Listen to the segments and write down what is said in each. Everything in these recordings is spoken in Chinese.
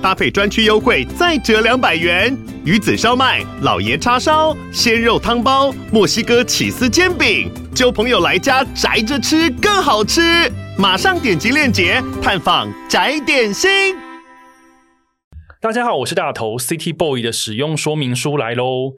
搭配专区优惠再折两百元。鱼子烧麦、老爷叉烧、鲜肉汤包、墨西哥起司煎饼，就朋友来家宅着吃更好吃。马上点击链接探访宅点心。大家好，我是大头，City Boy 的使用说明书来喽。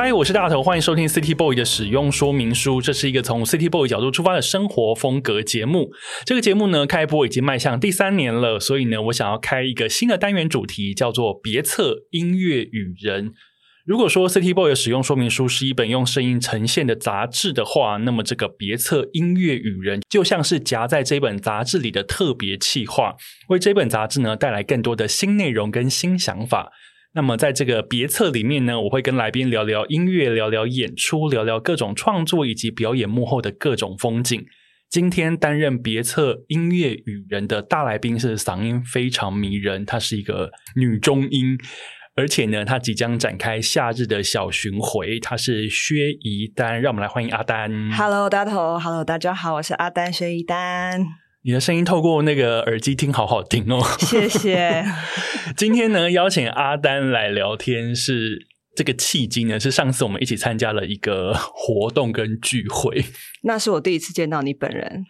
嗨，我是大头，欢迎收听 City Boy 的使用说明书。这是一个从 City Boy 角度出发的生活风格节目。这个节目呢，开播已经迈向第三年了，所以呢，我想要开一个新的单元主题，叫做“别册音乐与人”。如果说 City Boy 的使用说明书是一本用声音呈现的杂志的话，那么这个“别册音乐与人”就像是夹在这本杂志里的特别企划，为这本杂志呢带来更多的新内容跟新想法。那么，在这个别册里面呢，我会跟来宾聊聊音乐，聊聊演出，聊聊各种创作以及表演幕后的各种风景。今天担任别册音乐与人的大来宾是嗓音非常迷人，她是一个女中音，而且呢，她即将展开夏日的小巡回。她是薛宜丹，让我们来欢迎阿丹。Hello，大头，Hello，大家好，我是阿丹薛宜丹。你的声音透过那个耳机听，好好听哦！谢谢。今天呢，邀请阿丹来聊天是这个契机呢，是上次我们一起参加了一个活动跟聚会，那是我第一次见到你本人。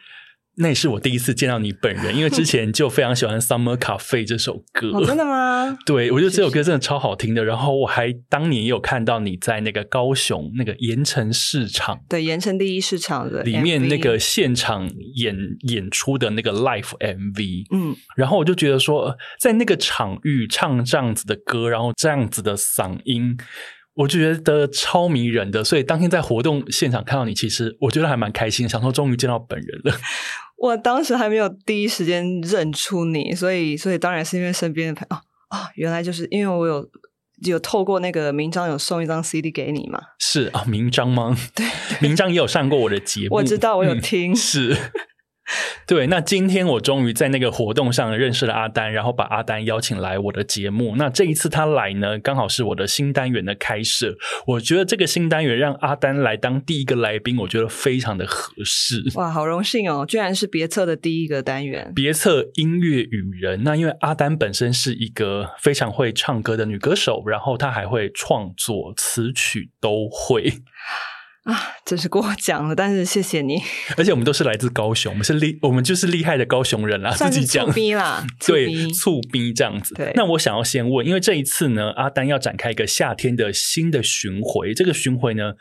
那也是我第一次见到你本人，因为之前就非常喜欢《Summer Cafe》这首歌。哦，真的吗？对，我觉得这首歌真的超好听的。然后我还当年也有看到你在那个高雄那个盐城市场，对，盐城第一市场的里面那个现场演演出的那个 Live MV。嗯，然后我就觉得说，在那个场域唱这样子的歌，然后这样子的嗓音。我就觉得超迷人的，所以当天在活动现场看到你，其实我觉得还蛮开心，想说终于见到本人了。我当时还没有第一时间认出你，所以所以当然是因为身边的朋友啊啊，原来就是因为我有有透过那个明章有送一张 CD 给你嘛？是啊，明章吗？对，明章也有上过我的节目，我知道，我有听，嗯、是。对，那今天我终于在那个活动上认识了阿丹，然后把阿丹邀请来我的节目。那这一次他来呢，刚好是我的新单元的开设。我觉得这个新单元让阿丹来当第一个来宾，我觉得非常的合适。哇，好荣幸哦！居然是别册的第一个单元，别册音乐与人。那因为阿丹本身是一个非常会唱歌的女歌手，然后她还会创作词曲都会。啊，真是过奖了，但是谢谢你。而且我们都是来自高雄，我们是厉，我们就是厉害的高雄人啦，自己讲。醋逼啦，对，醋逼这样子。对，那我想要先问，因为这一次呢，阿丹要展开一个夏天的新的巡回，这个巡回呢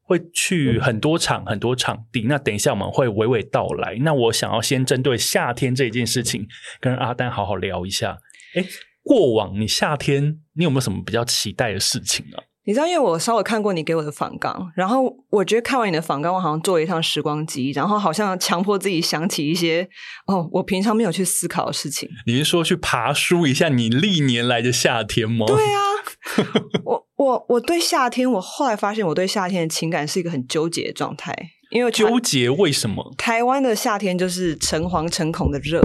会去很多场、嗯、很多场地。那等一下我们会娓娓道来。那我想要先针对夏天这件事情，跟阿丹好好聊一下。哎，过往你夏天你有没有什么比较期待的事情呢？你知道，因为我稍微看过你给我的访纲，然后我觉得看完你的访纲，我好像坐了一趟时光机，然后好像强迫自己想起一些哦，我平常没有去思考的事情。你是说去爬梳一下你历年来的夏天吗？对啊，我我我对夏天，我后来发现我对夏天的情感是一个很纠结的状态，因为纠结为什么？台湾的夏天就是诚惶诚恐的热，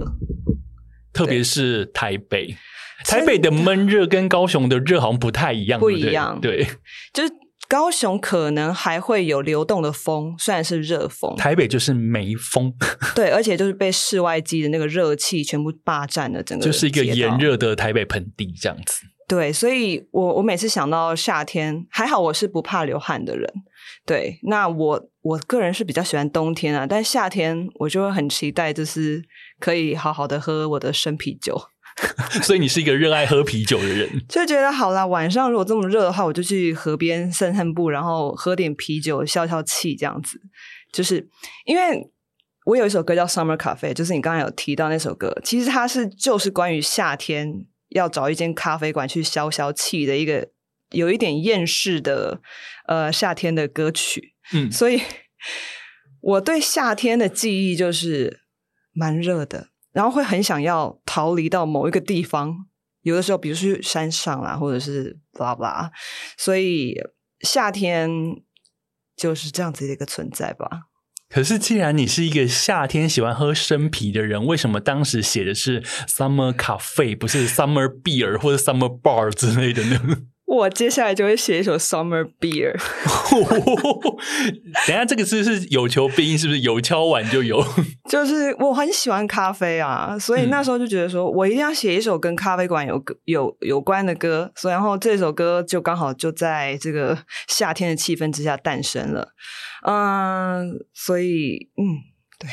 特别是台北。台北的闷热跟高雄的热好像不太一样，不一样。对，就是高雄可能还会有流动的风，虽然是热风。台北就是没风，对，而且就是被室外机的那个热气全部霸占了整个，就是一个炎热的台北盆地这样子。对，所以我我每次想到夏天，还好我是不怕流汗的人。对，那我我个人是比较喜欢冬天啊，但夏天我就会很期待，就是可以好好的喝我的生啤酒。所以你是一个热爱喝啤酒的人，就觉得好啦，晚上如果这么热的话，我就去河边散散步，然后喝点啤酒，消消气，这样子。就是因为我有一首歌叫《Summer Cafe》，就是你刚才有提到那首歌，其实它是就是关于夏天要找一间咖啡馆去消消气的一个有一点厌世的呃夏天的歌曲，嗯，所以我对夏天的记忆就是蛮热的，然后会很想要逃离到某一个地方，有的时候比如说去山上啦，或者是 blah blah，所以夏天就是这样子的一个存在吧。可是，既然你是一个夏天喜欢喝生啤的人，为什么当时写的是 Summer Cafe，不是 Summer Beer 或者 Summer Bar 之类的呢？我接下来就会写一首 Summer Beer。等下，这个字是有求必应，是不是有敲碗就有？就是我很喜欢咖啡啊，所以那时候就觉得说我一定要写一首跟咖啡馆有有有关的歌，所以然后这首歌就刚好就在这个夏天的气氛之下诞生了。嗯，所以嗯，对。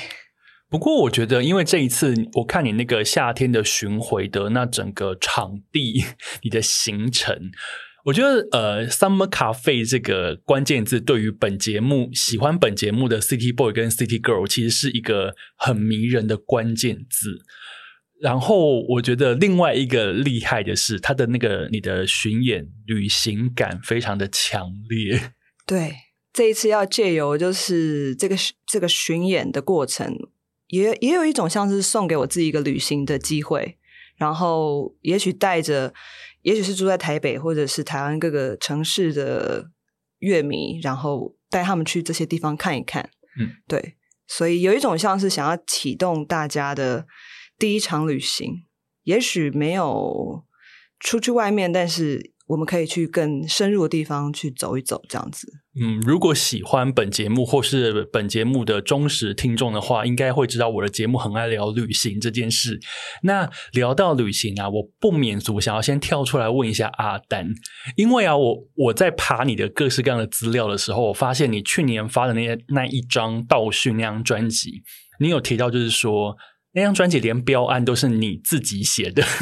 不过我觉得，因为这一次我看你那个夏天的巡回的那整个场地，你的行程。我觉得呃，Summer Cafe 这个关键字对于本节目喜欢本节目的 City Boy 跟 City Girl 其实是一个很迷人的关键字。然后我觉得另外一个厉害的是，他的那个你的巡演旅行感非常的强烈。对，这一次要借由就是这个这个巡演的过程，也也有一种像是送给我自己一个旅行的机会，然后也许带着。也许是住在台北或者是台湾各个城市的乐迷，然后带他们去这些地方看一看。嗯，对，所以有一种像是想要启动大家的第一场旅行，也许没有出去外面，但是。我们可以去更深入的地方去走一走，这样子。嗯，如果喜欢本节目或是本节目的忠实听众的话，应该会知道我的节目很爱聊旅行这件事。那聊到旅行啊，我不免俗想要先跳出来问一下阿丹，因为啊，我我在爬你的各式各样的资料的时候，我发现你去年发的那些那一张倒叙那张专辑，你有提到就是说那张专辑连标案都是你自己写的。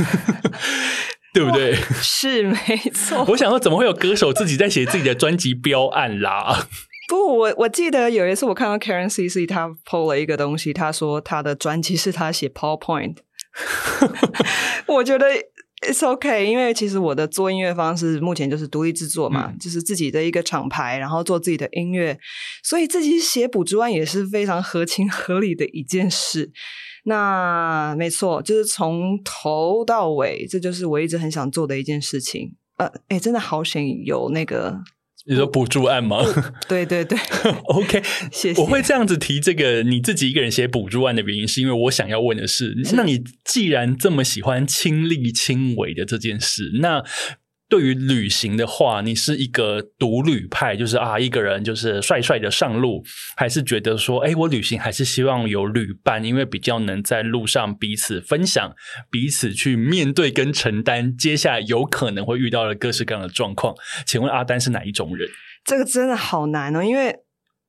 对不对？是没错。我想说，怎么会有歌手自己在写自己的专辑标案啦？不，我我记得有一次我看到 Karen CC 他 PO 了一个东西，他说他的专辑是他写 PowerPoint。我觉得 It's OK，因为其实我的做音乐方式目前就是独立制作嘛，嗯、就是自己的一个厂牌，然后做自己的音乐，所以自己写补助案也是非常合情合理的一件事。那没错，就是从头到尾，这就是我一直很想做的一件事情。呃，哎，真的好险有那个，你说补助案吗？对对对，OK，谢谢。我会这样子提这个你自己一个人写补助案的原因，是因为我想要问的是，是那你既然这么喜欢亲力亲为的这件事，那。对于旅行的话，你是一个独旅派，就是啊，一个人就是帅帅的上路，还是觉得说，哎，我旅行还是希望有旅伴，因为比较能在路上彼此分享，彼此去面对跟承担接下来有可能会遇到的各式各样的状况。请问阿丹是哪一种人？这个真的好难哦，因为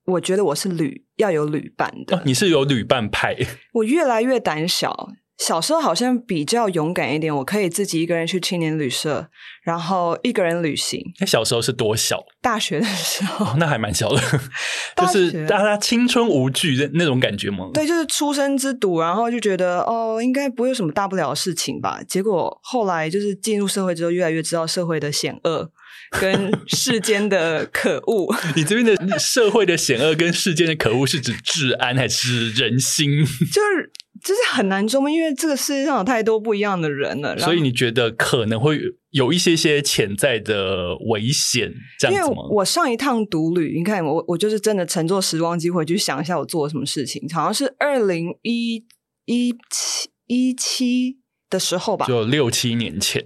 我觉得我是旅要有旅伴的。哦，你是有旅伴派，我越来越胆小。小时候好像比较勇敢一点，我可以自己一个人去青年旅社，然后一个人旅行。那小时候是多小？大学的时候，哦、那还蛮小的，就是大家青春无惧的那种感觉吗？对，就是初生之犊，然后就觉得哦，应该不会有什么大不了的事情吧。结果后来就是进入社会之后，越来越知道社会的险恶跟世间的可恶。你这边的社会的险恶跟世间的可恶是指治安还是人心？就是。就是很难捉摸，因为这个世界上有太多不一样的人了。所以你觉得可能会有一些些潜在的危险，这样子吗？因为我上一趟独旅，你看我我就是真的乘坐时光机回去想一下我做了什么事情，好像是二零一一七一七的时候吧，就六七年前。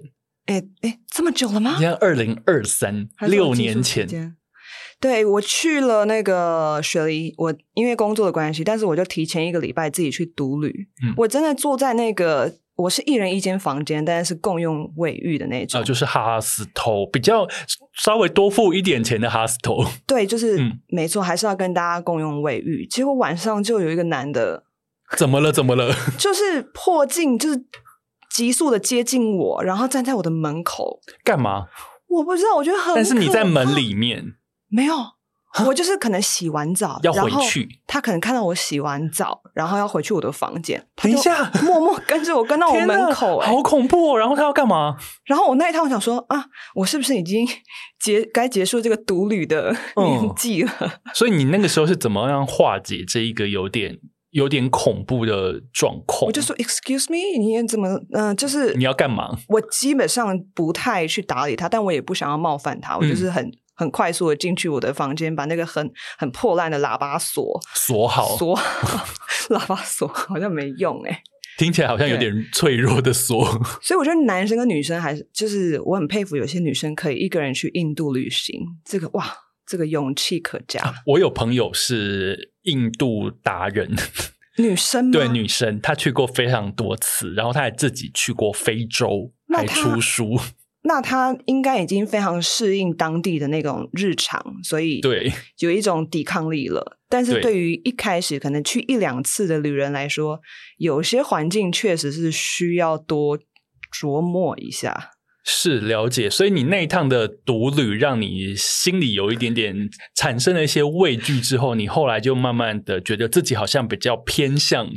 哎哎，这么久了吗？你看二零二三，六年前。对，我去了那个雪梨，我因为工作的关系，但是我就提前一个礼拜自己去独旅。嗯，我真的坐在那个，我是一人一间房间，但是是共用卫浴的那种，啊，就是 hostel，比较稍微多付一点钱的 hostel。对，就是、嗯、没错，还是要跟大家共用卫浴。结果晚上就有一个男的，怎么了？怎么了？就是破镜，就是急速的接近我，然后站在我的门口，干嘛？我不知道，我觉得很，但是你在门里面。没有，我就是可能洗完澡要回去，他可能看到我洗完澡，然后要回去我的房间，等一下，默默跟着我跟到我门口，欸，好恐怖哦！然后他要干嘛？然后我那一趟我想说啊，我是不是已经结该结束这个独旅的年纪了？嗯，所以你那个时候是怎么样化解这一个有点有点恐怖的状况？我就说 Excuse me，你怎么嗯，呃，就是你要干嘛？我基本上不太去打理他，但我也不想要冒犯他，我就是很。嗯很快速的进去我的房间，把那个很很破烂的喇叭锁锁好，锁好 喇叭锁好像没用哎，听起来好像有点脆弱的锁。所以我觉得男生跟女生还是就是我很佩服有些女生可以一个人去印度旅行，这个哇，这个勇气可嘉。我有朋友是印度达人，女生对女生，她去过非常多次，然后她还自己去过非洲，还出书。那他应该已经非常适应当地的那种日常，所以对有一种抵抗力了。但是对于一开始可能去一两次的旅人来说，有些环境确实是需要多琢磨一下。是了解，所以你那一趟的独旅，让你心里有一点点产生了一些畏惧之后，你后来就慢慢的觉得自己好像比较偏向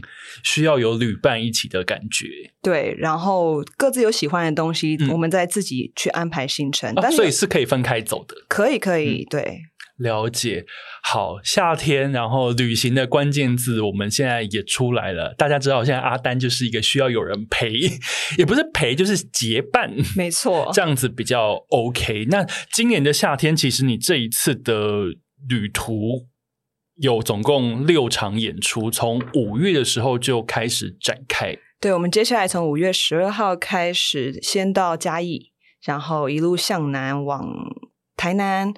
需要有旅伴一起的感觉。对，然后各自有喜欢的东西，嗯、我们再自己去安排行程。但是、啊、所以是可以分开走的，可以，可以，嗯、对。了解，好，夏天，然后旅行的关键字，我们现在也出来了。大家知道，现在阿丹就是一个需要有人陪，也不是陪，就是结伴，没错，这样子比较 OK。那今年的夏天，其实你这一次的旅途有总共六场演出，从五月的时候就开始展开。对，我们接下来从五月十二号开始，先到嘉义，然后一路向南往台南。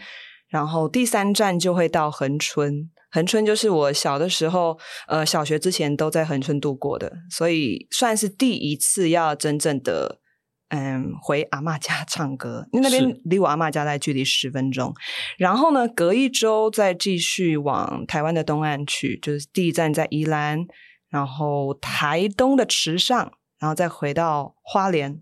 然后第三站就会到恒春，恒春就是我小的时候，呃，小学之前都在恒春度过的，所以算是第一次要真正的，嗯，回阿嬷家唱歌，因为那边离我阿嬷家在距离十分钟。然后呢，隔一周再继续往台湾的东岸去，就是第一站在宜兰，然后台东的池上，然后再回到花莲。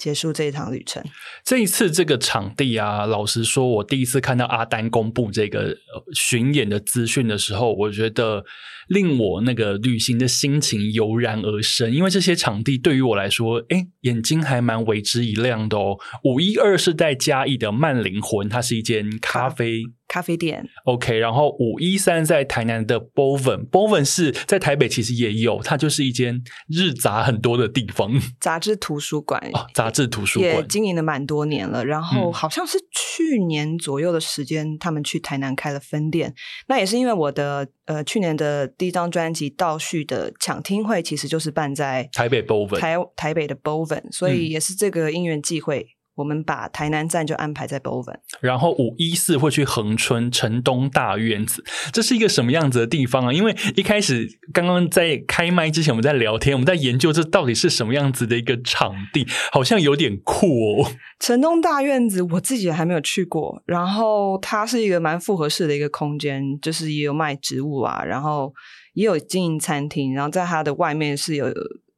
结束这一趟旅程。这一次这个场地啊，老实说，我第一次看到阿丹公布这个巡演的资讯的时候，我觉得令我那个旅行的心情油然而生。因为这些场地对于我来说，哎，眼睛还蛮为之一亮的哦。五一二是在嘉义的慢灵魂，它是一间咖啡。咖啡店，OK，然后五一三在台南的 Boven，Boven 是在台北其实也有，它就是一间日杂很多的地方，杂志图书馆，哦，杂志图书馆。也经营了蛮多年了，然后好像是去年左右的时间，他们去台南开了分店，嗯、那也是因为我的呃去年的第一张专辑《倒叙》的抢听会，其实就是办在台北 Boven，台台北的 Boven，所以也是这个因缘际会。嗯我们把台南站就安排在 Bowen，然后五一四会去恒春城东大院子，这是一个什么样子的地方啊？因为一开始刚刚在开麦之前，我们在聊天，我们在研究这到底是什么样子的一个场地，好像有点酷哦。城东大院子我自己还没有去过，然后它是一个蛮复合式的一个空间，就是也有卖植物啊，然后也有经营餐厅，然后在它的外面是有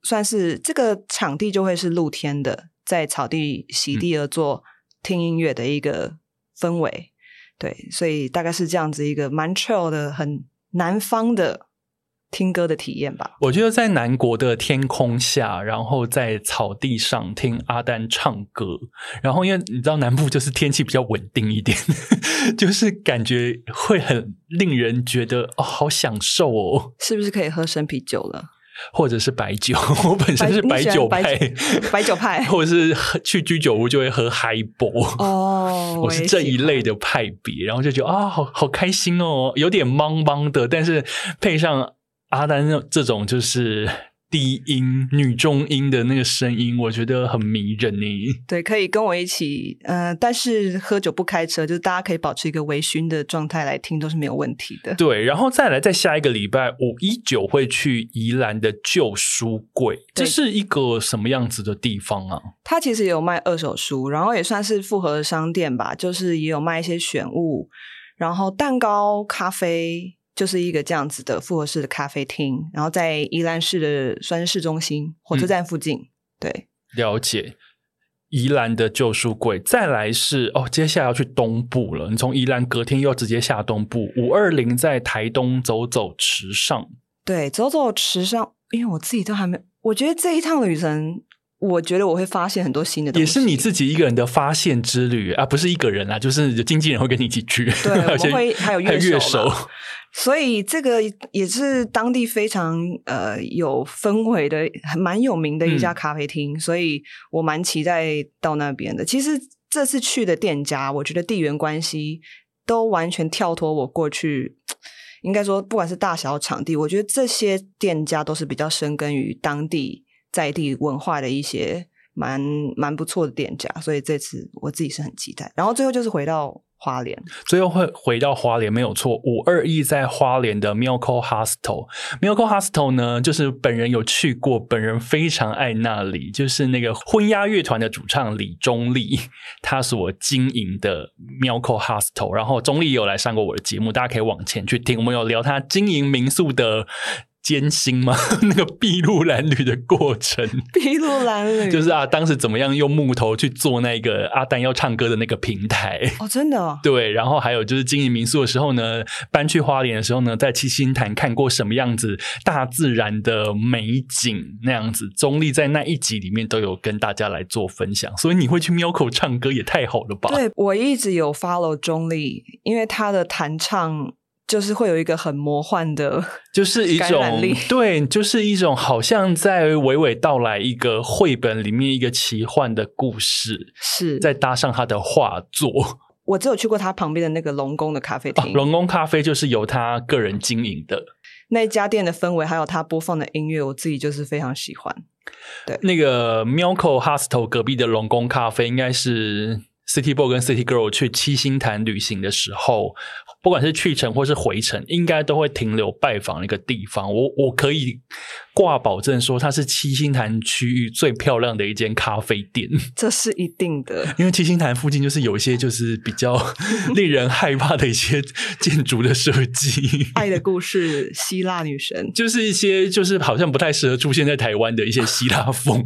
算是这个场地就会是露天的。在草地席地而坐听音乐的一个氛围，嗯、对，所以大概是这样子一个蛮 chill 的、很南方的听歌的体验吧。我觉得在南国的天空下，然后在草地上听阿丹唱歌，然后因为你知道南部就是天气比较稳定一点，就是感觉会很令人觉得哦，好享受哦。是不是可以喝生啤酒了？或者是白酒，我本身是白酒派，白酒，派，或者是去居酒屋就会喝 Highball 哦，我是这一类的派别，然后就觉得啊，好好开心哦，有点懵懵的，但是配上阿丹这种就是。低音女中音的那个声音，我觉得很迷人呢。对，可以跟我一起，呃，但是喝酒不开车，就是大家可以保持一个微醺的状态来听，都是没有问题的。对，然后再来，在下一个礼拜五一九会去宜兰的旧书柜，这是一个什么样子的地方啊？它其实也有卖二手书，然后也算是复合的商店吧，就是也有卖一些选物，然后蛋糕、咖啡。就是一个这样子的复合式的咖啡厅，然后在宜兰市的算是市中心火车站附近。嗯、对，了解。宜兰的旧书柜，再来是哦，接下来要去东部了。你从宜兰隔天又直接下东部，五二零在台东走走池上。对，走走池上，因为我自己都还没，我觉得这一趟旅程，我觉得我会发现很多新的东西。也是你自己一个人的发现之旅啊，不是一个人啊，就是经纪人会跟你一起去。对，我会还有乐手。所以这个也是当地非常呃有氛围的，还蛮有名的一家咖啡厅，嗯、所以我蛮期待到那边的。其实这次去的店家，我觉得地缘关系都完全跳脱我过去，应该说不管是大小场地，我觉得这些店家都是比较深耕于当地在地文化的一些蛮蛮不错的店家，所以这次我自己是很期待。然后最后就是回到。花莲，最后会回到花莲没有错。五二一在花莲的 Milko Hostel，Milko Hostel 呢，就是本人有去过，本人非常爱那里，就是那个婚鸭乐团的主唱李中立，他所经营的 Milko Hostel。然后中立有来上过我的节目，大家可以往前去听，我们有聊他经营民宿的。艰辛吗？那个筚路蓝缕的过程，筚路蓝缕就是啊，当时怎么样用木头去做那个阿丹要唱歌的那个平台？哦，真的哦。对，然后还有就是经营民宿的时候呢，搬去花莲的时候呢，在七星潭看过什么样子大自然的美景那样子，中立在那一集里面都有跟大家来做分享，所以你会去 Milko 唱歌也太好了吧？对，我一直有 follow 中立，因为他的弹唱。就是会有一个很魔幻的，就是一种对，就是一种好像在娓娓道来一个绘本里面一个奇幻的故事，是再搭上他的画作。我只有去过他旁边的那个龙宫的咖啡厅，龙宫咖啡就是由他个人经营的那家店的氛围，还有他播放的音乐，我自己就是非常喜欢。对，那个 Milko Hostel 隔壁的龙宫咖啡，应该是 City Boy 跟 City Girl 去七星潭旅行的时候。不管是去程或是回程，应该都会停留拜访一个地方。我我可以挂保证说，它是七星潭区域最漂亮的一间咖啡店。这是一定的，因为七星潭附近就是有一些就是比较 令人害怕的一些建筑的设计。爱的故事，希腊女神，就是一些就是好像不太适合出现在台湾的一些希腊风。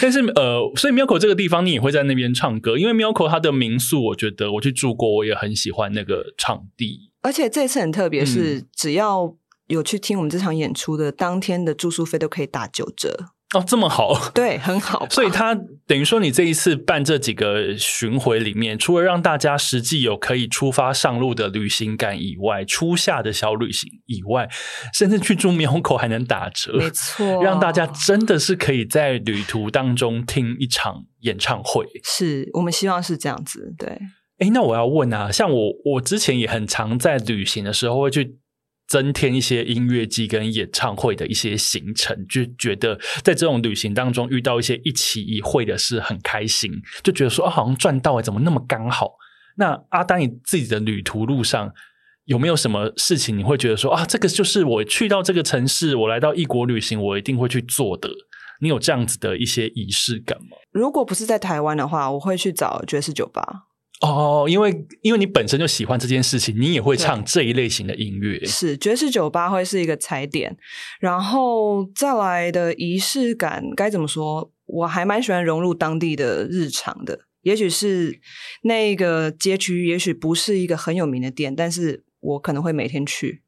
但是呃，所以 Milko 这个地方你也会在那边唱歌，因为 Milko 它的民宿，我觉得我去住过，我也很喜欢那个。场地，而且这次很特别，是只要有去听我们这场演出的，嗯、当天的住宿费都可以打九折哦，这么好，对，很好。所以他等于说，你这一次办这几个巡回里面，除了让大家实际有可以出发上路的旅行感以外，初夏的小旅行以外，甚至去住 Milko 还能打折，没错，让大家真的是可以在旅途当中听一场演唱会。是我们希望是这样子，对。哎，那我要问啊，像我，我之前也很常在旅行的时候会去增添一些音乐季跟演唱会的一些行程，就觉得在这种旅行当中遇到一些一期一会的事很开心，就觉得说啊，好像赚到哎，怎么那么刚好？那阿丹，你自己的旅途路上有没有什么事情你会觉得说啊，这个就是我去到这个城市，我来到异国旅行，我一定会去做的？你有这样子的一些仪式感吗？如果不是在台湾的话，我会去找爵士酒吧。哦，因为因为你本身就喜欢这件事情，你也会唱这一类型的音乐。是爵士酒吧会是一个踩点，然后再来的仪式感该怎么说？我还蛮喜欢融入当地的日常的。也许是那个街区，也许不是一个很有名的店，但是我可能会每天去，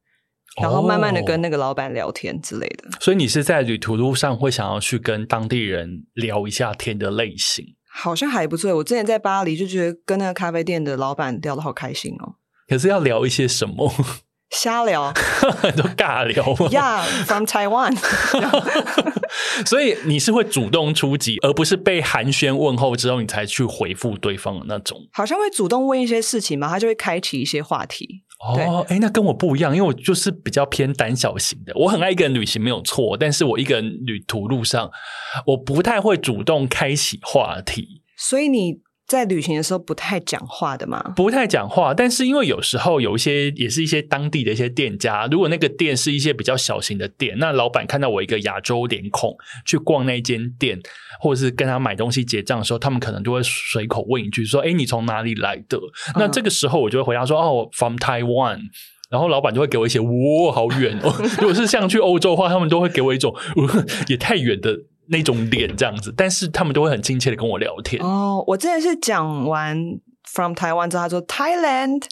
然后慢慢的跟那个老板聊天之类的。哦，所以你是在旅途路上会想要去跟当地人聊一下天的类型。好像还不错。我之前在巴黎就觉得跟那个咖啡店的老板聊得好开心哦。可是要聊一些什么？瞎聊，都尬聊。Yeah，from Taiwan。所以你是会主动出击，而不是被寒暄问候之后你才去回复对方的那种。好像会主动问一些事情嘛，他就会开启一些话题。哦，哎，那跟我不一样，因为我就是比较偏胆小型的。我很爱一个人旅行没有错，但是我一个人旅途路上，我不太会主动开启话题。所以你在旅行的时候不太讲话的吗？不太讲话，但是因为有时候有一些也是一些当地的一些店家，如果那个店是一些比较小型的店，那老板看到我一个亚洲脸孔去逛那间店，或者是跟他买东西结账的时候，他们可能就会随口问一句说：“哎，你从哪里来的？”那这个时候我就会回答说：“哦，from Taiwan。”然后老板就会给我一些“哇，好远哦！” 如果是像去欧洲的话，他们都会给我一种“也太远”的那种脸这样子，但是他们都会很亲切的跟我聊天。哦，我之前是讲完。From Taiwan 之后，他说 Thailand，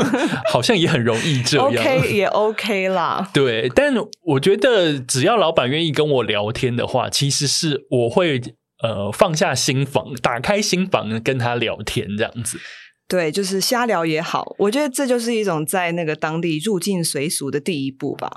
好像也很容易这 样，OK 也 OK 啦。对，但我觉得只要老板愿意跟我聊天的话，其实是我会呃放下心防，打开心房跟他聊天这样子。对，就是瞎聊也好，我觉得这就是一种在那个当地入境随俗的第一步吧。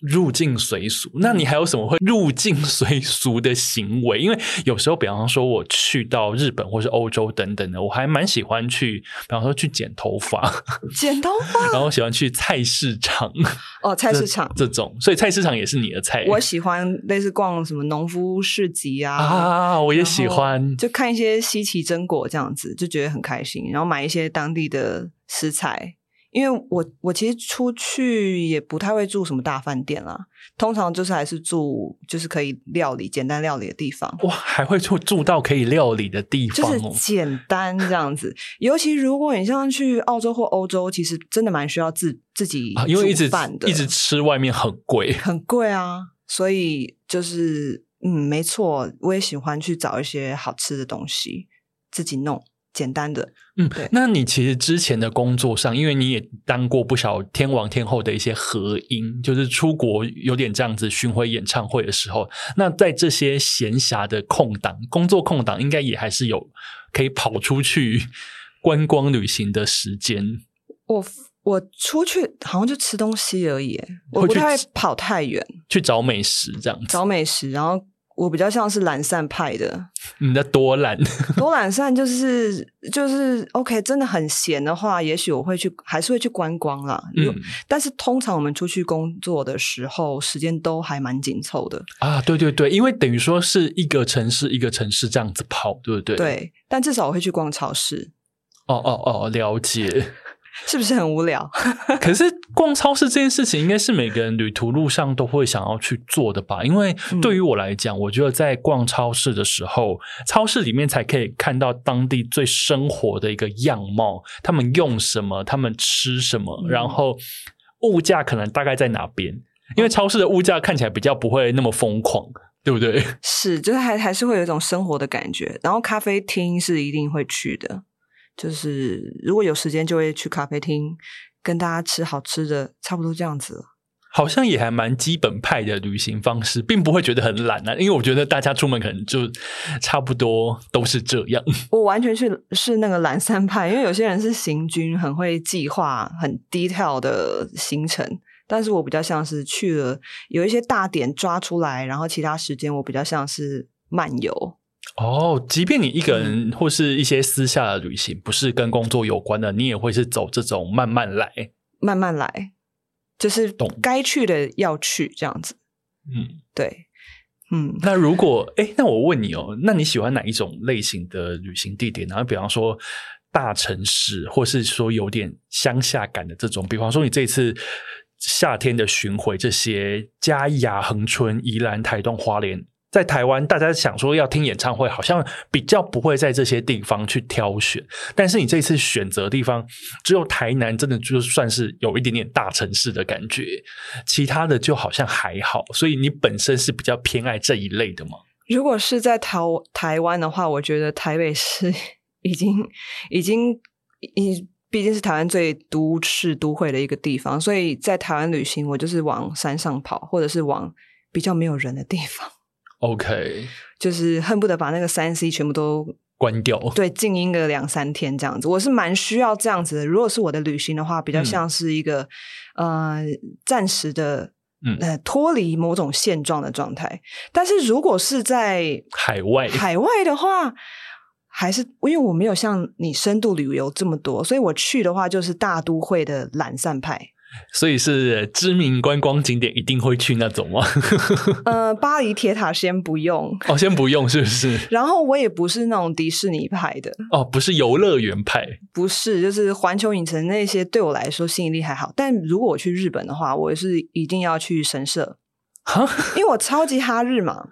入境随俗，那你还有什么会入境随俗的行为？因为有时候，比方说我去到日本或是欧洲等等的，我还蛮喜欢去，比方说去剪头发，剪头发，然后喜欢去菜市场。哦，菜市场。这，这种，所以菜市场也是你的菜。我喜欢类似逛什么农夫市集啊。啊，我也喜欢，就看一些稀奇珍果这样子，就觉得很开心，然后买一些当地的食材。因为我我其实出去也不太会住什么大饭店啦，通常就是还是住就是可以料理简单料理的地方。哇，还会住住到可以料理的地方，就是简单这样子。尤其如果你像去澳洲或欧洲，其实真的蛮需要自自己因为一直一直吃外面很贵，很贵啊。所以就是嗯，没错，我也喜欢去找一些好吃的东西自己弄。简单的，嗯，对。那你其实之前的工作上，因为你也当过不少天王天后的一些合音，就是出国有点这样子巡回演唱会的时候，那在这些闲暇的空档、工作空档，应该也还是有可以跑出去观光旅行的时间。我我出去好像就吃东西而已，我不太会跑太远，去找美食这样子，找美食，然后。我比较像是懒散派的，你的多懒，多懒散就是就是 OK，真的很闲的话，也许我会去，还是会去观光啦。嗯，但是通常我们出去工作的时候，时间都还蛮紧凑的啊。对对对，因为等于说是一个城市一个城市这样子跑，对不对？对，但至少我会去逛超市。哦哦哦，了解。是不是很无聊？可是逛超市这件事情，应该是每个人旅途路上都会想要去做的吧？因为对于我来讲，我觉得在逛超市的时候，超市里面才可以看到当地最生活的一个样貌，他们用什么，他们吃什么，然后物价可能大概在哪边？因为超市的物价看起来比较不会那么疯狂，对不对？是，就是还还是会有一种生活的感觉。然后咖啡厅是一定会去的。就是如果有时间，就会去咖啡厅跟大家吃好吃的，差不多这样子。好像也还蛮基本派的旅行方式，并不会觉得很懒啊。因为我觉得大家出门可能就差不多都是这样。我完全是是那个懒散派，因为有些人是行军，很会计划很 detail 的行程，但是我比较像是去了有一些大点抓出来，然后其他时间我比较像是漫游。哦，即便你一个人或是一些私下的旅行，嗯、不是跟工作有关的，你也会是走这种慢慢来，慢慢来，就是懂该去的要去这样子。嗯，对，嗯。那如果哎，那我问你哦，那你喜欢哪一种类型的旅行地点？然后比方说大城市，或是说有点乡下感的这种。比方说你这次夏天的巡回，这些嘉义、恒春、宜兰、台东、花莲。在台湾，大家想说要听演唱会，好像比较不会在这些地方去挑选。但是你这次选择地方，只有台南，真的就算是有一点点大城市的感觉，其他的就好像还好。所以你本身是比较偏爱这一类的吗？如果是在台台湾的话，我觉得台北是 已经已经已毕竟是台湾最都市都会的一个地方，所以在台湾旅行，我就是往山上跑，或者是往比较没有人的地方。OK，就是恨不得把那个三 C 全部都关掉，对，静音个两三天这样子。我是蛮需要这样子的。如果是我的旅行的话，比较像是一个、嗯、呃暂时的，呃脱离某种现状的状态。但是如果是在海外，海外的话，还是因为我没有像你深度旅游这么多，所以我去的话就是大都会的懒散派。所以是知名观光景点一定会去那种吗？呃，巴黎铁塔先不用哦，先不用是不是？然后我也不是那种迪士尼派的哦，不是游乐园派，不是，就是环球影城那些对我来说吸引力还好。但如果我去日本的话，我也是一定要去神社，因为我超级哈日嘛，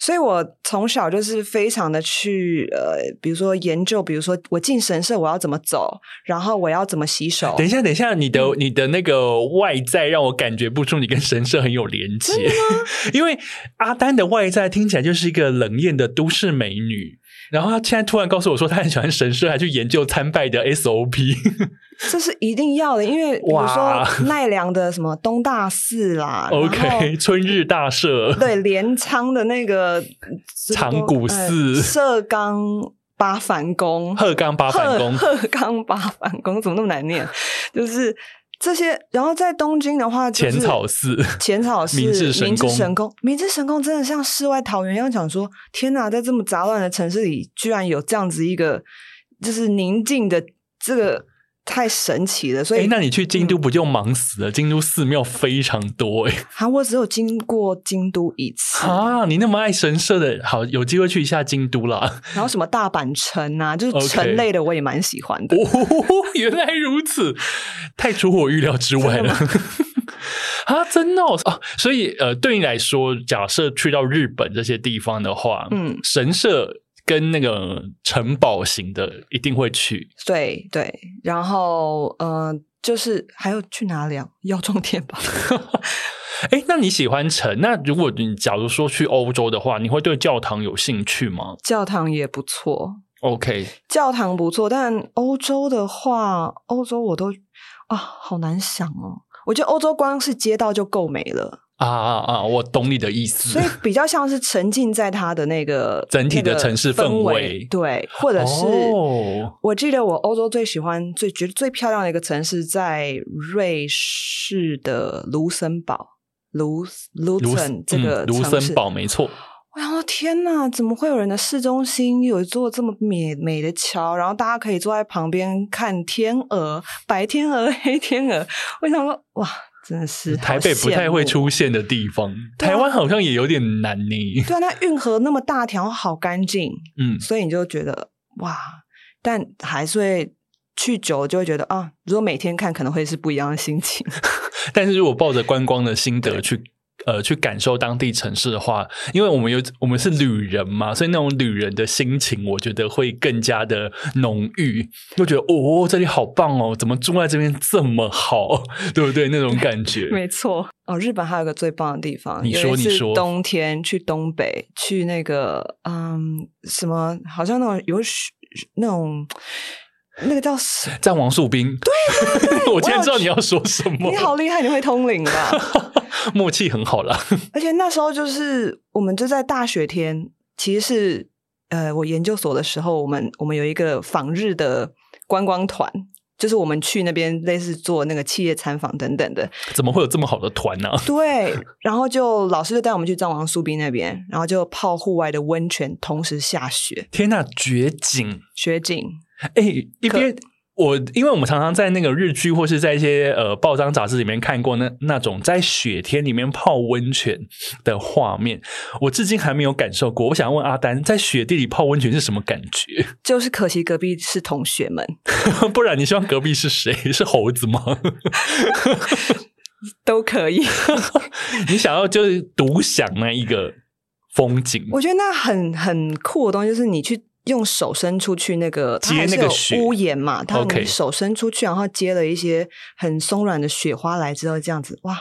所以我从小就是非常的去呃，比如说研究，比如说我进神社我要怎么走，然后我要怎么洗手。等一下，等一下，你的、嗯、你的那个外在让我感觉不出你跟神社很有连接，因为阿丹的外在听起来就是一个冷艳的都市美女。然后他现在突然告诉我说，他很喜欢神社，还去研究参拜的 SOP。这是一定要的，因为 比如说奈良的什么东大寺啦，OK，春日大社，对，镰仓的那个长谷寺，鹤冈八幡宫，鹤冈八幡宫，鹤冈八幡宫，怎么那么难念？就是。这些，然后在东京的话，浅草寺、浅草寺、明治神宫、明治神宫真的像世外桃源一样，讲说天哪，在这么杂乱的城市里，居然有这样子一个就是宁静的这个。太神奇了，所以、欸、那你去京都不就忙死了？嗯、京都寺庙非常多哎、欸。啊，我只有经过京都一次啊！你那么爱神社的，好，有机会去一下京都啦。然后什么大阪城啊，就是城类的，我也蛮喜欢的。哦，原来如此，太出乎我预料之外了。啊，真的哦，哦，所以呃，对你来说，假设去到日本这些地方的话，嗯，神社。跟那个城堡型的一定会去，对对，然后呃，就是还有去哪里啊？药妆店吧。哎，那你喜欢城？那如果你假如说去欧洲的话，你会对教堂有兴趣吗？教堂也不错，OK，教堂不错，但欧洲的话，欧洲我都啊，好难想哦。我觉得欧洲光是街道就够美了。啊啊啊！我懂你的意思，所以比较像是沉浸在它的那个整体的城市氛围，对，或者是、哦、我记得我欧洲最喜欢、最觉得最漂亮的一个城市在瑞士的卢森堡，卢卢森这个卢森堡没错。我想说天哪，怎么会有人的市中心有一座这么美美的桥，然后大家可以坐在旁边看天鹅，白天鹅、黑天鹅。我想说哇。真的是台北不太会出现的地方，台湾好像也有点难呢。对啊，那运河那么大条，好干净，嗯，所以你就觉得哇，但还是会去久了就会觉得啊，如果每天看可能会是不一样的心情。但是如果抱着观光的心得去。呃，去感受当地城市的话，因为我们有我们是旅人嘛，所以那种旅人的心情，我觉得会更加的浓郁，就觉得哦，这里好棒哦，怎么住在这边这么好，对不对？那种感觉，没错。哦，日本还有个最棒的地方，你说你说，冬天去东北，去那个嗯，什么，好像那种有雪那种。那个叫战王树冰，对，对，对，我今天知道你要说什么。你好厉害，你会通灵吧？默契很好啦。而且那时候就是我们就在大雪天，其实是呃，我研究所的时候，我们我们有一个访日的观光团，就是我们去那边类似做那个企业参访等等的。怎么会有这么好的团呢？对，然后就老师就带我们去藏王树冰那边，然后就泡户外的温泉，同时下雪。天呐，绝景，绝景。哎，一边我因为我们常常在那个日剧或是在一些呃报章杂志里面看过那那种在雪天里面泡温泉的画面，我至今还没有感受过。我想问阿丹，在雪地里泡温泉是什么感觉？就是可惜隔壁是同学们，不然你希望隔壁是谁？是猴子吗？都可以。你想要就是独享那一个风景？我觉得那很很酷的东西就是你去。用手伸出去，那个它还是个屋檐嘛，他们手伸出去，然后接了一些很松软的雪花来之后，这样子哇，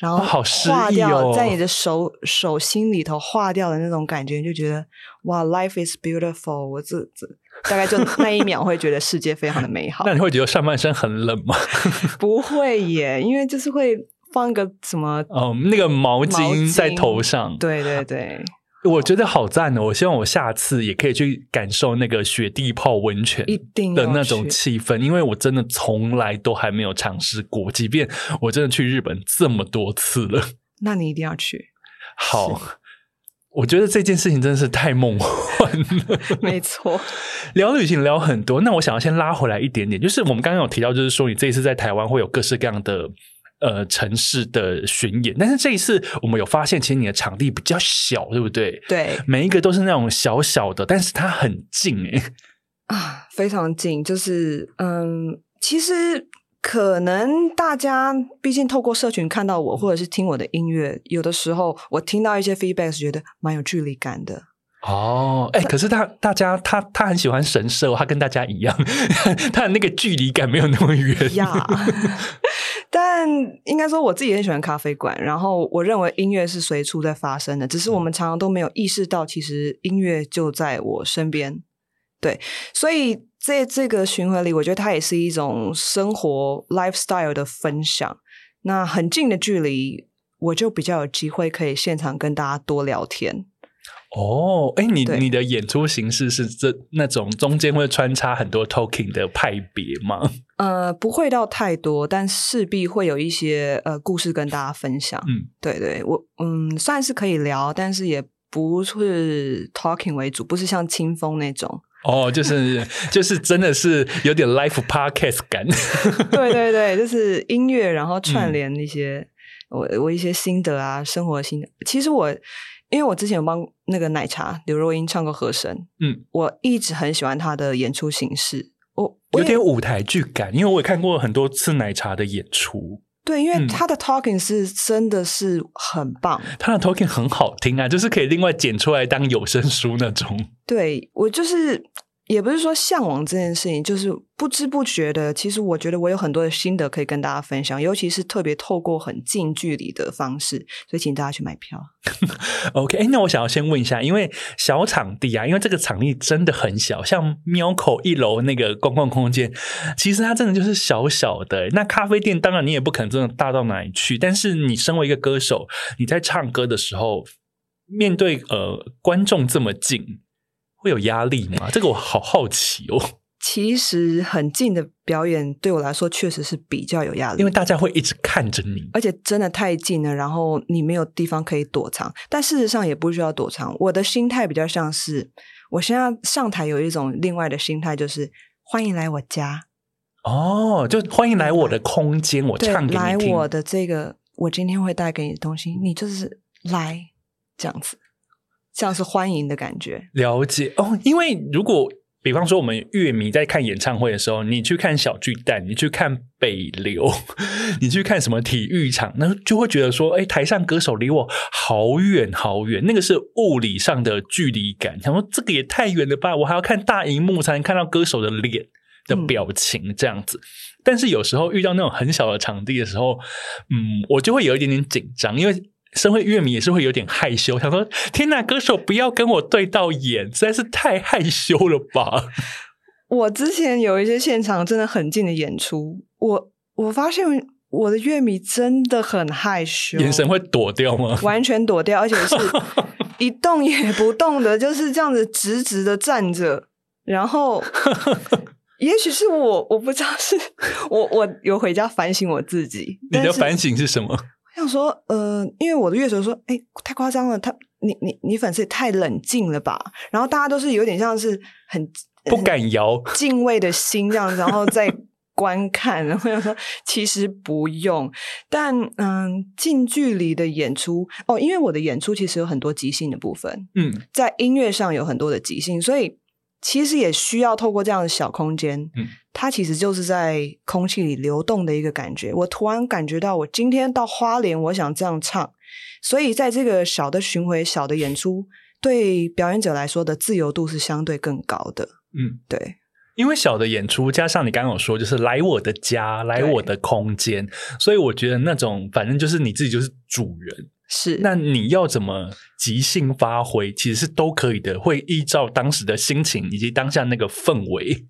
然后化掉在你的手手心里头化掉的那种感觉，就觉得哇，life is beautiful。我这这大概就那一秒会觉得世界非常的美好。那你会觉得上半身很冷吗？不会耶，因为就是会放一个什么哦，那个毛巾在头上。对对对。我觉得好赞哦！我希望我下次也可以去感受那个雪地泡温泉的那种气氛，因为我真的从来都还没有尝试过。即便我真的去日本这么多次了，那你一定要去。好，我觉得这件事情真的是太梦幻了。没错，聊旅行聊很多，那我想要先拉回来一点点，就是我们刚刚有提到，就是说你这一次在台湾会有各式各样的。呃，城市的巡演，但是这一次我们有发现，其实你的场地比较小，对不对？对，每一个都是那种小小的，但是它很近诶，啊，非常近。就是嗯，其实可能大家毕竟透过社群看到我，或者是听我的音乐，有的时候我听到一些 feedback，是觉得蛮有距离感的。哦，哎、欸，可是他大家他他很喜欢神社，他跟大家一样，他的那个距离感没有那么远。呀，但应该说我自己很喜欢咖啡馆，然后我认为音乐是随处在发生的，只是我们常常都没有意识到，其实音乐就在我身边。对，所以在这个巡回里，我觉得它也是一种生活 lifestyle 的分享。那很近的距离，我就比较有机会可以现场跟大家多聊天。哦，哎，你你的演出形式是这那种中间会穿插很多 talking 的派别吗？呃，不会到太多，但势必会有一些呃故事跟大家分享。嗯，对对，我嗯算是可以聊，但是也不是 talking 为主，不是像清风那种。哦，就是就是真的是有点 life podcast 感。对对对，就是音乐，然后串联一些、嗯、我我一些心得啊，生活心得。其实我。因为我之前有帮那个奶茶刘若英唱过和声，嗯，我一直很喜欢她的演出形式，有点舞台剧感，因为我也看过很多次奶茶的演出。对，因为他的 talking 是真的是很棒，她、嗯、的 talking 很好听啊，就是可以另外剪出来当有声书那种。对，我就是。也不是说向往这件事情，就是不知不觉的。其实我觉得我有很多的心得可以跟大家分享，尤其是特别透过很近距离的方式，所以请大家去买票。OK，那我想要先问一下，因为小场地啊，因为这个场地真的很小，像喵口一楼那个公共空间，其实它真的就是小小的。那咖啡店当然你也不可能真的大到哪里去，但是你身为一个歌手，你在唱歌的时候，面对呃观众这么近。会有压力吗？这个我好好奇哦。其实很近的表演对我来说确实是比较有压力，因为大家会一直看着你，而且真的太近了，然后你没有地方可以躲藏。但事实上也不需要躲藏。我的心态比较像是，我现在上台有一种另外的心态，就是欢迎来我家。哦，就欢迎来我的空间，我唱给你听。来我的这个，我今天会带给你的东西，你就是来这样子。像是欢迎的感觉，了解哦。因为如果比方说我们乐迷在看演唱会的时候，你去看小巨蛋，你去看北流，你去看什么体育场，那就会觉得说，哎，台上歌手离我好远好远，那个是物理上的距离感。想说这个也太远了吧，我还要看大荧幕才能看到歌手的脸的表情这样子。嗯、但是有时候遇到那种很小的场地的时候，嗯，我就会有一点点紧张，因为。身为乐迷也是会有点害羞，想说：“天哪，歌手不要跟我对到眼，实在是太害羞了吧！”我之前有一些现场真的很近的演出，我我发现我的乐迷真的很害羞，眼神会躲掉吗？完全躲掉，而且是 一动也不动的，就是这样子直直的站着。然后，也许是我，我不知道是我，我有回家反省我自己。你的反省是什么？想说，呃，因为我的乐手说，哎、欸，太夸张了，他，你，你，你粉丝也太冷静了吧？然后大家都是有点像是很不敢摇，敬畏的心这样子，然后再 观看。然后想说，其实不用，但嗯、呃，近距离的演出哦，因为我的演出其实有很多即兴的部分，嗯，在音乐上有很多的即兴，所以。其实也需要透过这样的小空间，嗯，它其实就是在空气里流动的一个感觉。我突然感觉到，我今天到花莲，我想这样唱，所以在这个小的巡回、小的演出，对表演者来说的自由度是相对更高的。嗯，对，因为小的演出加上你刚刚有说，就是来我的家，来我的空间，所以我觉得那种反正就是你自己就是主人。是，那你要怎么即兴发挥，其实是都可以的，会依照当时的心情以及当下那个氛围，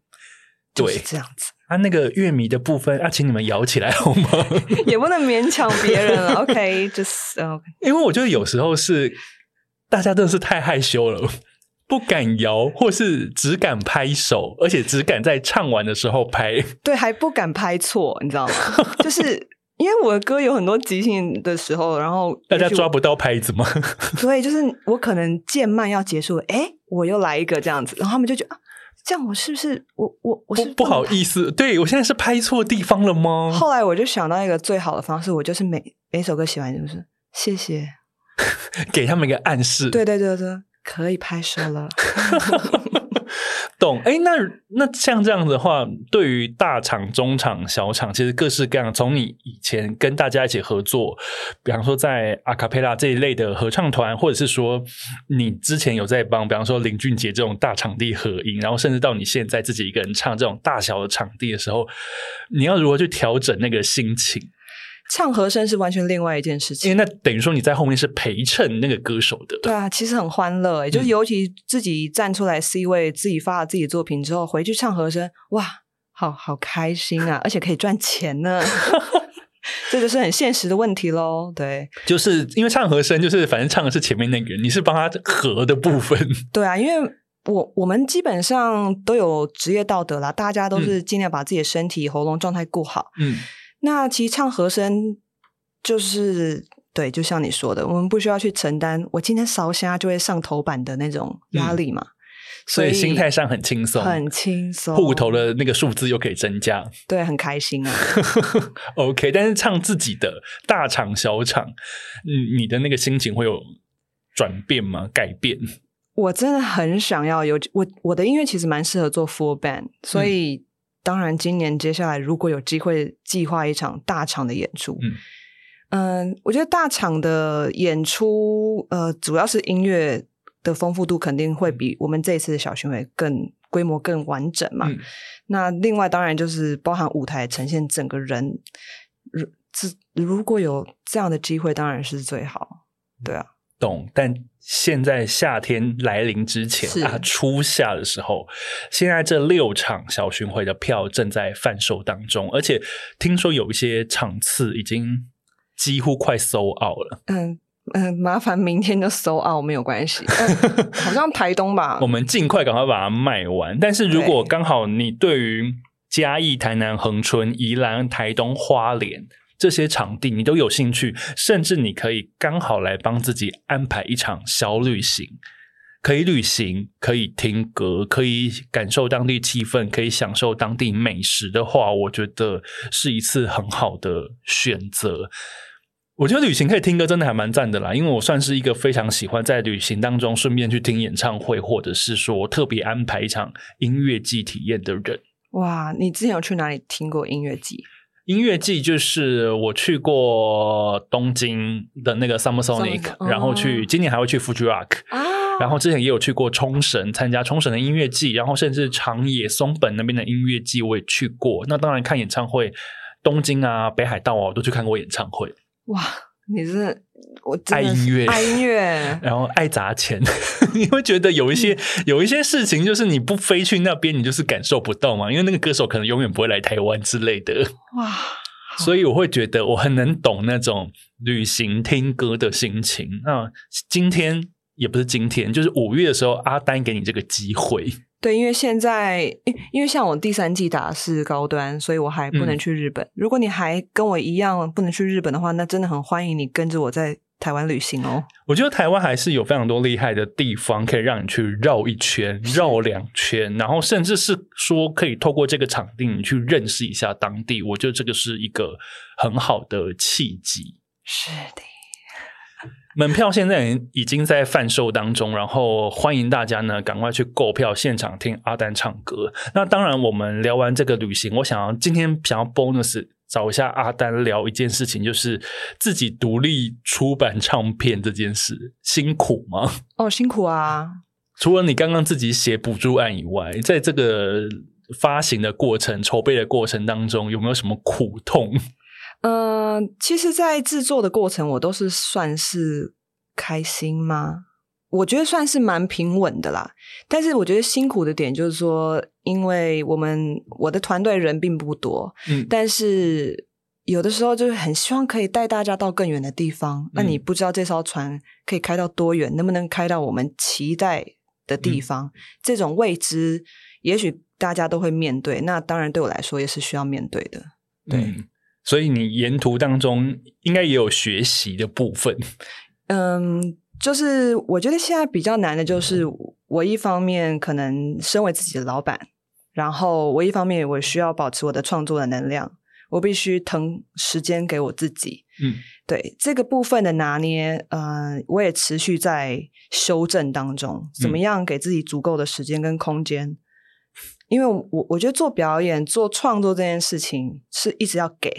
对，这样子。啊，那个乐迷的部分，啊，请你们摇起来好吗？也不能勉强别人了，OK，就是 OK。因为我觉得有时候是大家真的是太害羞了，不敢摇，或是只敢拍手，而且只敢在唱完的时候拍，对，还不敢拍错，你知道吗？就是。因为我的歌有很多即兴的时候，然后大家抓不到拍子吗？对，就是我可能渐慢要结束了，哎，我又来一个这样子，然后他们就觉得，啊、这样我是不是我我我是不，不，好意思？对，我现在是拍错地方了吗？后来我就想到一个最好的方式，我就是每每首歌写完就是谢谢，给他们一个暗示。对对对对，可以拍摄了。懂哎，那那像这样子的话，对于大场、中场、小场，其实各式各样。从你以前跟大家一起合作，比方说在阿卡贝拉这一类的合唱团，或者是说你之前有在帮，比方说林俊杰这种大场地合音，然后甚至到你现在自己一个人唱这种大小的场地的时候，你要如何去调整那个心情？唱和声是完全另外一件事情，因为那等于说你在后面是陪衬那个歌手的。对啊，其实很欢乐，欸，就是尤其自己站出来 C 位，自己发了自己的作品之后，回去唱和声，哇，好好开心啊，而且可以赚钱呢。这就是很现实的问题喽。对，就是因为唱和声，就是反正唱的是前面那个人，你是帮他和的部分。对啊，因为我我们基本上都有职业道德啦，大家都是尽量把自己的身体、嗯、喉咙状态顾好。嗯。那其实唱和声就是对，就像你说的，我们不需要去承担我今天烧虾就会上头版的那种压力嘛，嗯、所以心态上很轻松，很轻松，户头的那个数字又可以增加，对，很开心啊。OK，但是唱自己的大场小场，嗯，你的那个心情会有转变吗？改变？我真的很想要有我我的音乐其实蛮适合做 full band，所以。嗯当然，今年接下来如果有机会计划一场大场的演出，嗯，嗯、呃，我觉得大场的演出，呃，主要是音乐的丰富度肯定会比我们这一次的小巡回更规模更完整嘛。嗯、那另外当然就是包含舞台呈现整个人，如如果有这样的机会，当然是最好。对啊。懂，但现在夏天来临之前啊，初夏的时候，现在这六场小巡回的票正在贩售当中，而且听说有一些场次已经几乎快 sold out 了。嗯嗯，麻烦明天就 sold out 没有关系，嗯、好像台东吧。我们尽快赶快把它卖完。但是如果刚好你对于嘉义、台南、恒春、宜兰、台东、花莲。这些场地你都有兴趣，甚至你可以刚好来帮自己安排一场小旅行，可以旅行，可以听歌，可以感受当地气氛，可以享受当地美食的话，我觉得是一次很好的选择。我觉得旅行可以听歌，真的还蛮赞的啦，因为我算是一个非常喜欢在旅行当中顺便去听演唱会，或者是说特别安排一场音乐季体验的人。哇，你之前有去哪里听过音乐季？音乐季就是我去过东京的那个 Summer Sonic，嗯、然后去今年还会去 Fuji Rock，啊、然后之前也有去过冲绳参加冲绳的音乐季，然后甚至长野松本那边的音乐季我也去过。那当然看演唱会，东京啊、北海道啊，我都去看过演唱会。哇！你是我爱音乐，爱音乐，然后爱砸钱。你会觉得有一些、嗯、有一些事情，就是你不飞去那边，你就是感受不到嘛。因为那个歌手可能永远不会来台湾之类的。哇！所以我会觉得我很能懂那种旅行听歌的心情。那今天也不是今天，就是五月的时候，阿丹给你这个机会。对，因为现在，因因为像我第三季打的是高端，所以我还不能去日本。嗯、如果你还跟我一样不能去日本的话，那真的很欢迎你跟着我在台湾旅行哦。我觉得台湾还是有非常多厉害的地方可以让你去绕一圈、绕两圈，然后甚至是说可以透过这个场地你去认识一下当地。我觉得这个是一个很好的契机。是的。门票现在已经在贩售当中，然后欢迎大家呢赶快去购票，现场听阿丹唱歌。那当然，我们聊完这个旅行，我想要今天想要 bonus 找一下阿丹聊一件事情，就是自己独立出版唱片这件事，辛苦吗？哦，辛苦啊！除了你刚刚自己写补助案以外，在这个发行的过程、筹备的过程当中，有没有什么苦痛？嗯、呃，其实，在制作的过程，我都是算是开心吗？我觉得算是蛮平稳的啦。但是，我觉得辛苦的点就是说，因为我们我的团队人并不多，嗯，但是有的时候就是很希望可以带大家到更远的地方。嗯、那你不知道这艘船可以开到多远，能不能开到我们期待的地方？嗯、这种未知，也许大家都会面对。那当然，对我来说也是需要面对的。对。嗯所以你沿途当中应该也有学习的部分。嗯，就是我觉得现在比较难的就是，我一方面可能身为自己的老板，然后我一方面我需要保持我的创作的能量，我必须腾时间给我自己。嗯，对这个部分的拿捏，嗯，我也持续在修正当中，怎么样给自己足够的时间跟空间。因为我我觉得做表演、做创作这件事情是一直要给，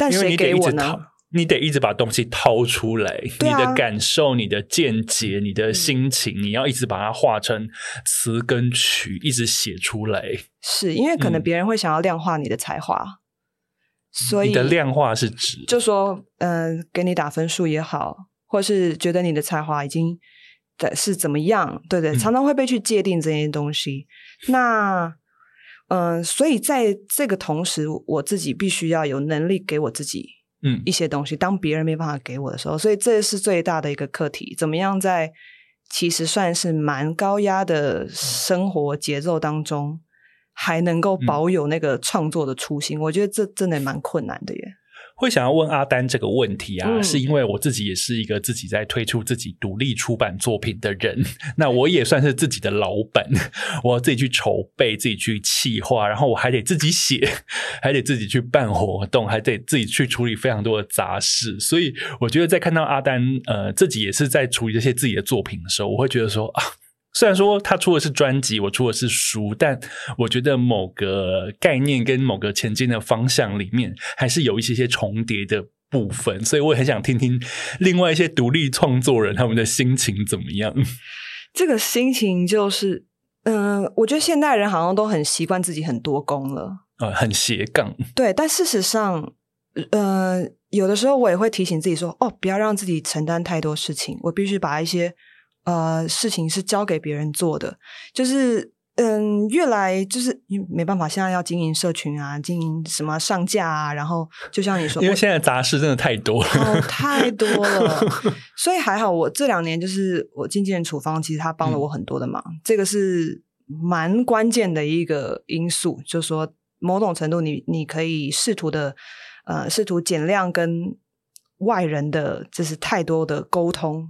但谁给我呢？你得一直把东西掏出来，啊、你的感受、你的见解、你的心情，嗯、你要一直把它化成词跟曲，一直写出来。是因为可能别人会想要量化你的才华，嗯、所以你的量化是指，就说，嗯、呃，给你打分数也好，或是觉得你的才华已经的是怎么样，对对，常常会被去界定这些东西。嗯、那，嗯、呃，所以在这个同时，我自己必须要有能力给我自己。嗯，一些东西，当别人没办法给我的时候，所以这是最大的一个课题。怎么样在其实算是蛮高压的生活节奏当中，还能够保有那个创作的初心？嗯，我觉得这真的蛮困难的耶。会想要问阿丹这个问题啊，嗯、是因为我自己也是一个自己在推出自己独立出版作品的人，那我也算是自己的老板，我要自己去筹备，自己去企划，然后我还得自己写，还得自己去办活动，还得自己去处理非常多的杂事，所以我觉得在看到阿丹呃自己也是在处理这些自己的作品的时候，我会觉得说啊。虽然说他出的是专辑，我出的是书，但我觉得某个概念跟某个前进的方向里面，还是有一些些重叠的部分，所以我也很想听听另外一些独立创作人他们的心情怎么样。这个心情就是，嗯、呃，我觉得现代人好像都很习惯自己很多功了，呃，很斜杠。对，但事实上，呃，有的时候我也会提醒自己说，哦，不要让自己承担太多事情，我必须把一些。呃，事情是交给别人做的，就是嗯，越来就是没办法，现在要经营社群啊，经营什么上架啊，然后就像你说，因为现在杂事真的太多了，哦，太多了，所以还好，我这两年就是我经纪人处方，其实他帮了我很多的忙，嗯、这个是蛮关键的一个因素，就是说某种程度你，你你可以试图的呃，试图减量跟外人的就是太多的沟通。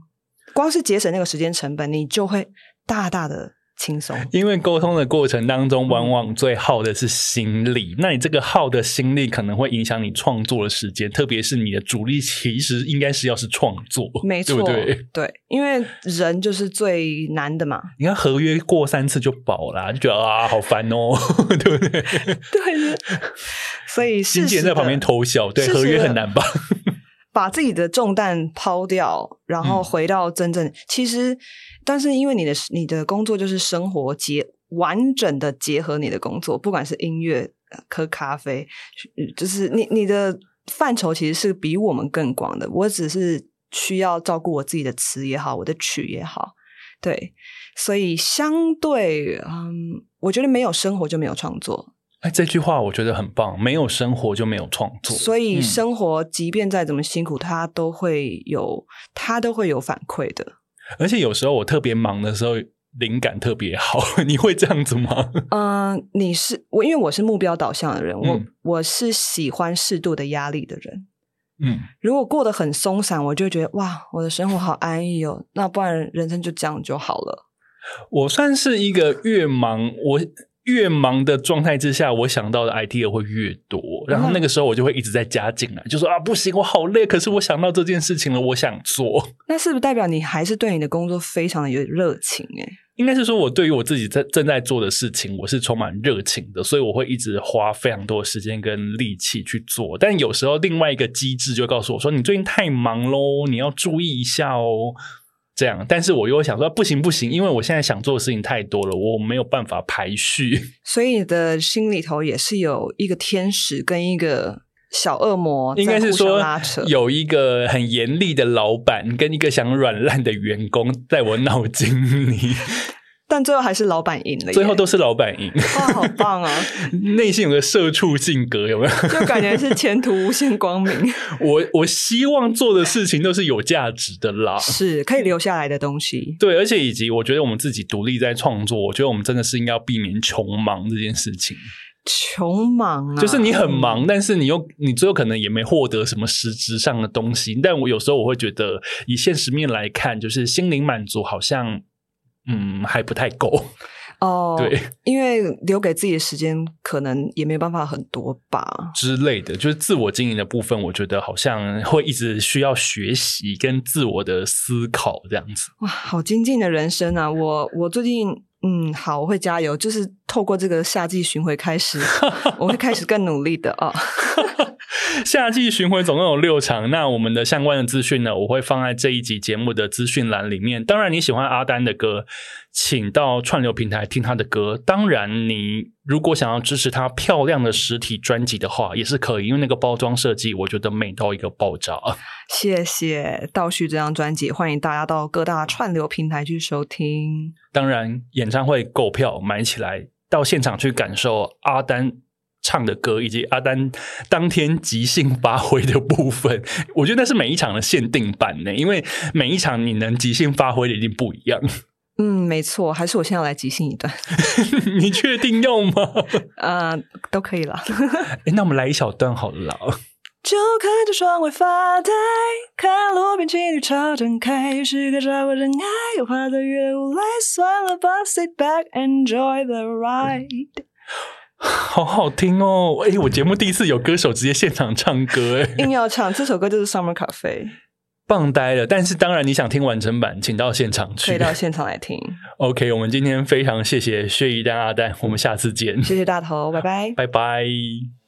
光是节省那个时间成本，你就会大大的轻松。因为沟通的过程当中，往往最耗的是心力。嗯、那你这个耗的心力，可能会影响你创作的时间，特别是你的主力，其实应该是要是创作，没错，对对？对，因为人就是最难的嘛。你看合约过三次就饱了，就觉得啊，好烦哦，对不 对？对，所以经纪人在旁边偷笑，对，合约很难吧？把自己的重担抛掉，然后回到真正、嗯、其实，但是因为你的你的工作就是生活结完整的结合你的工作，不管是音乐、喝咖啡，就是你你的范畴其实是比我们更广的。我只是需要照顾我自己的词也好，我的曲也好，对，所以相对，嗯，我觉得没有生活就没有创作。哎，这句话我觉得很棒。没有生活就没有创作，所以生活即便再怎么辛苦，它都会有，它都会有反馈的。而且有时候我特别忙的时候，灵感特别好。你会这样子吗？嗯、呃，你是我，因为我是目标导向的人，我我是喜欢适度的压力的人。嗯，如果过得很松散，我就觉得哇，我的生活好安逸哦。那不然人生就这样就好了。我算是一个越忙我。越忙的状态之下，我想到的 idea 会越多，然后那个时候我就会一直在加进来，就说啊，不行，我好累，可是我想到这件事情了，我想做。那是不是代表你还是对你的工作非常的有热情？诶，应该是说我对于我自己在正在做的事情，我是充满热情的，所以我会一直花非常多的时间跟力气去做。但有时候另外一个机制就告诉我说，你最近太忙喽，你要注意一下哦。这样，但是我又想说，不行不行，因为我现在想做的事情太多了，我没有办法排序。所以你的心里头也是有一个天使跟一个小恶魔，应该是说有一个很严厉的老板跟一个想软烂的员工在我脑筋里。但最后还是老板赢了，最后都是老板赢，哇，好棒啊！内心有个社畜性格，有没有？就感觉是前途无限光明。我我希望做的事情都是有价值的啦，是可以留下来的东西。对，而且以及我觉得我们自己独立在创作，我觉得我们真的是应该要避免穷忙这件事情。穷忙啊，就是你很忙，但是你又你最后可能也没获得什么实质上的东西。但我有时候我会觉得，以现实面来看，就是心灵满足好像。嗯，还不太够哦。对，因为留给自己的时间可能也没办法很多吧之类的。就是自我经营的部分，我觉得好像会一直需要学习跟自我的思考这样子。哇，好精进的人生啊！我我最近嗯，好，我会加油。就是透过这个夏季巡回开始，我会开始更努力的啊。夏季巡回总共有六场，那我们的相关的资讯呢，我会放在这一集节目的资讯栏里面。当然，你喜欢阿丹的歌，请到串流平台听他的歌。当然，你如果想要支持他漂亮的实体专辑的话，也是可以，因为那个包装设计，我觉得美到一个爆炸。谢谢倒叙这张专辑，欢迎大家到各大串流平台去收听。当然，演唱会购票买起来，到现场去感受阿丹唱的歌，以及阿丹当天即兴发挥的部分，我觉得那是每一场的限定版呢，因为每一场你能即兴发挥的一定不一样。嗯，没错，还是我现在要来即兴一段。你确定要吗？呃，都可以了。诶，那我们来一小段好了。就看着窗外发呆，看路边情侣吵展开，是个找个真爱，又怕在月雾来，算了吧，Sit back, enjoy the ride。好好听哦！哎，我节目第一次有歌手直接现场唱歌，哎，硬要唱这首歌就是《Summer Cafe》，棒呆了。但是当然，你想听完整版，请到现场去，可以到现场来听。OK，我们今天非常谢谢薛姨丹阿丹，我们下次见。谢谢大头，拜拜，拜拜。